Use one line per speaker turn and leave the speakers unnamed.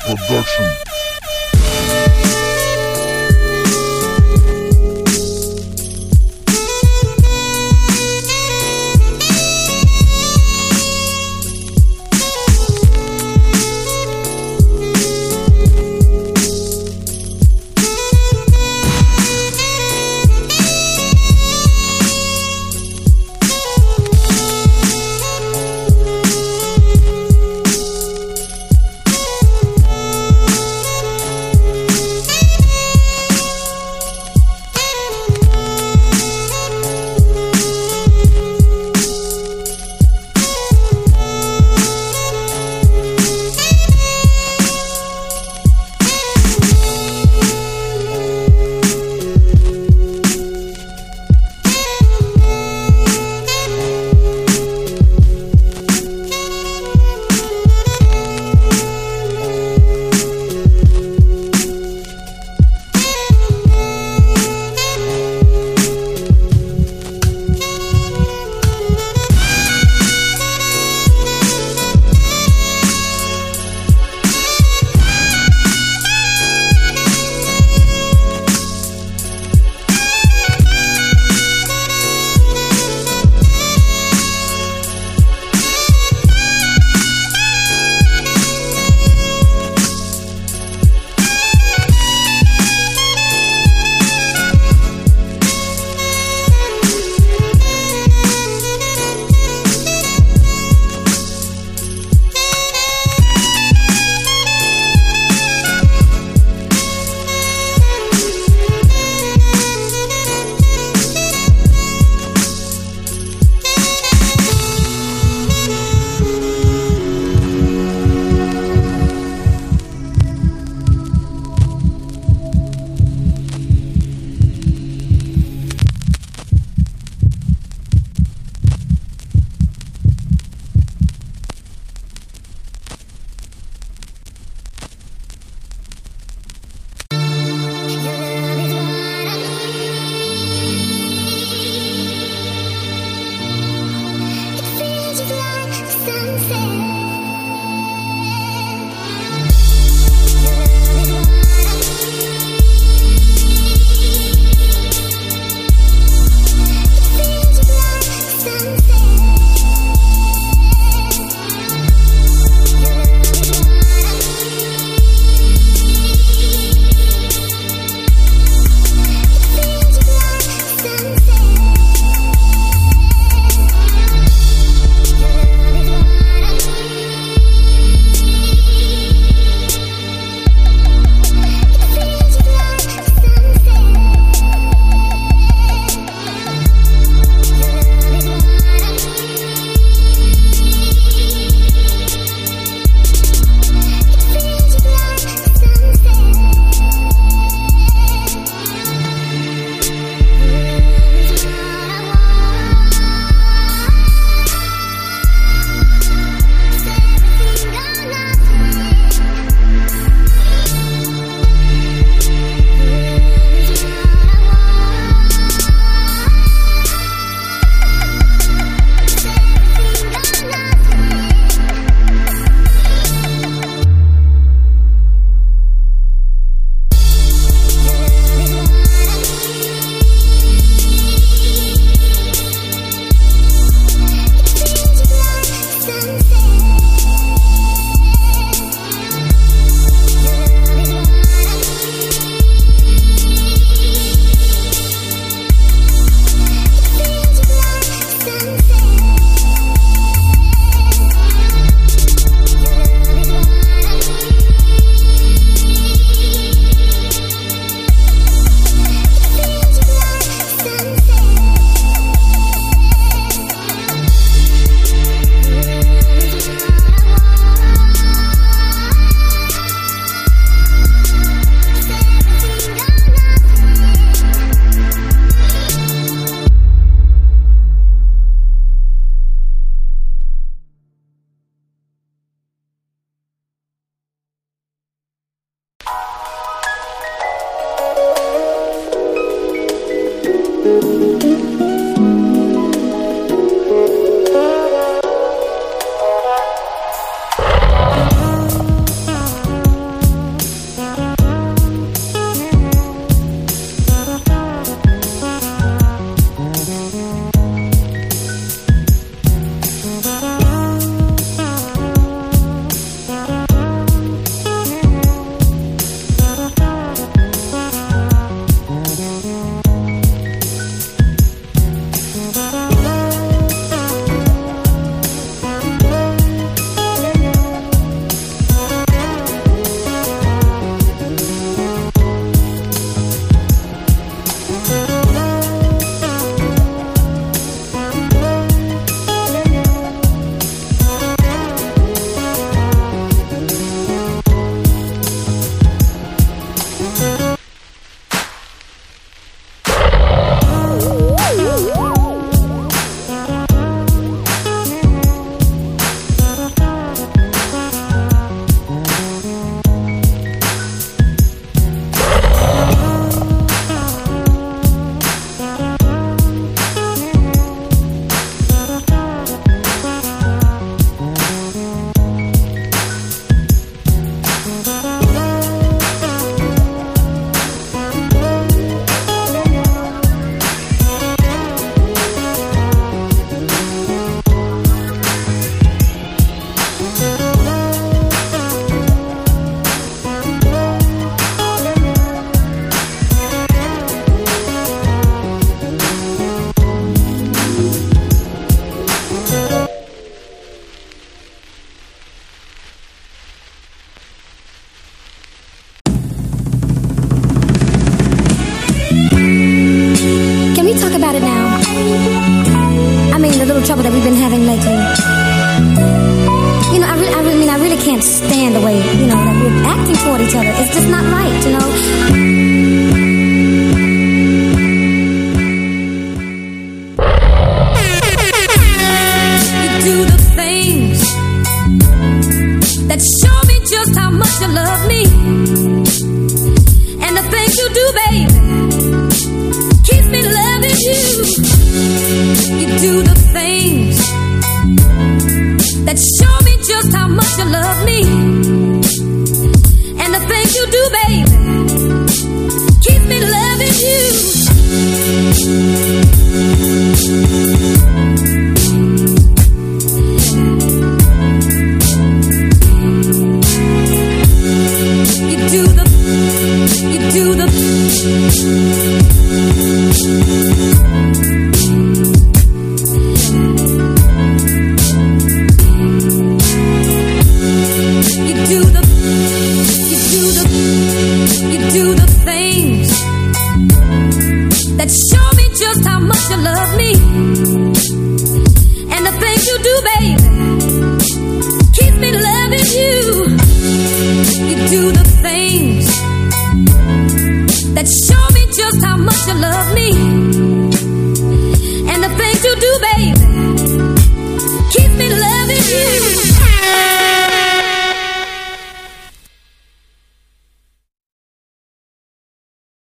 Production.
trouble that we've been having lately. You know, I really, I really mean, I really can't stand the way you know that we're acting toward each other. It's just not right, you know. Just how much you love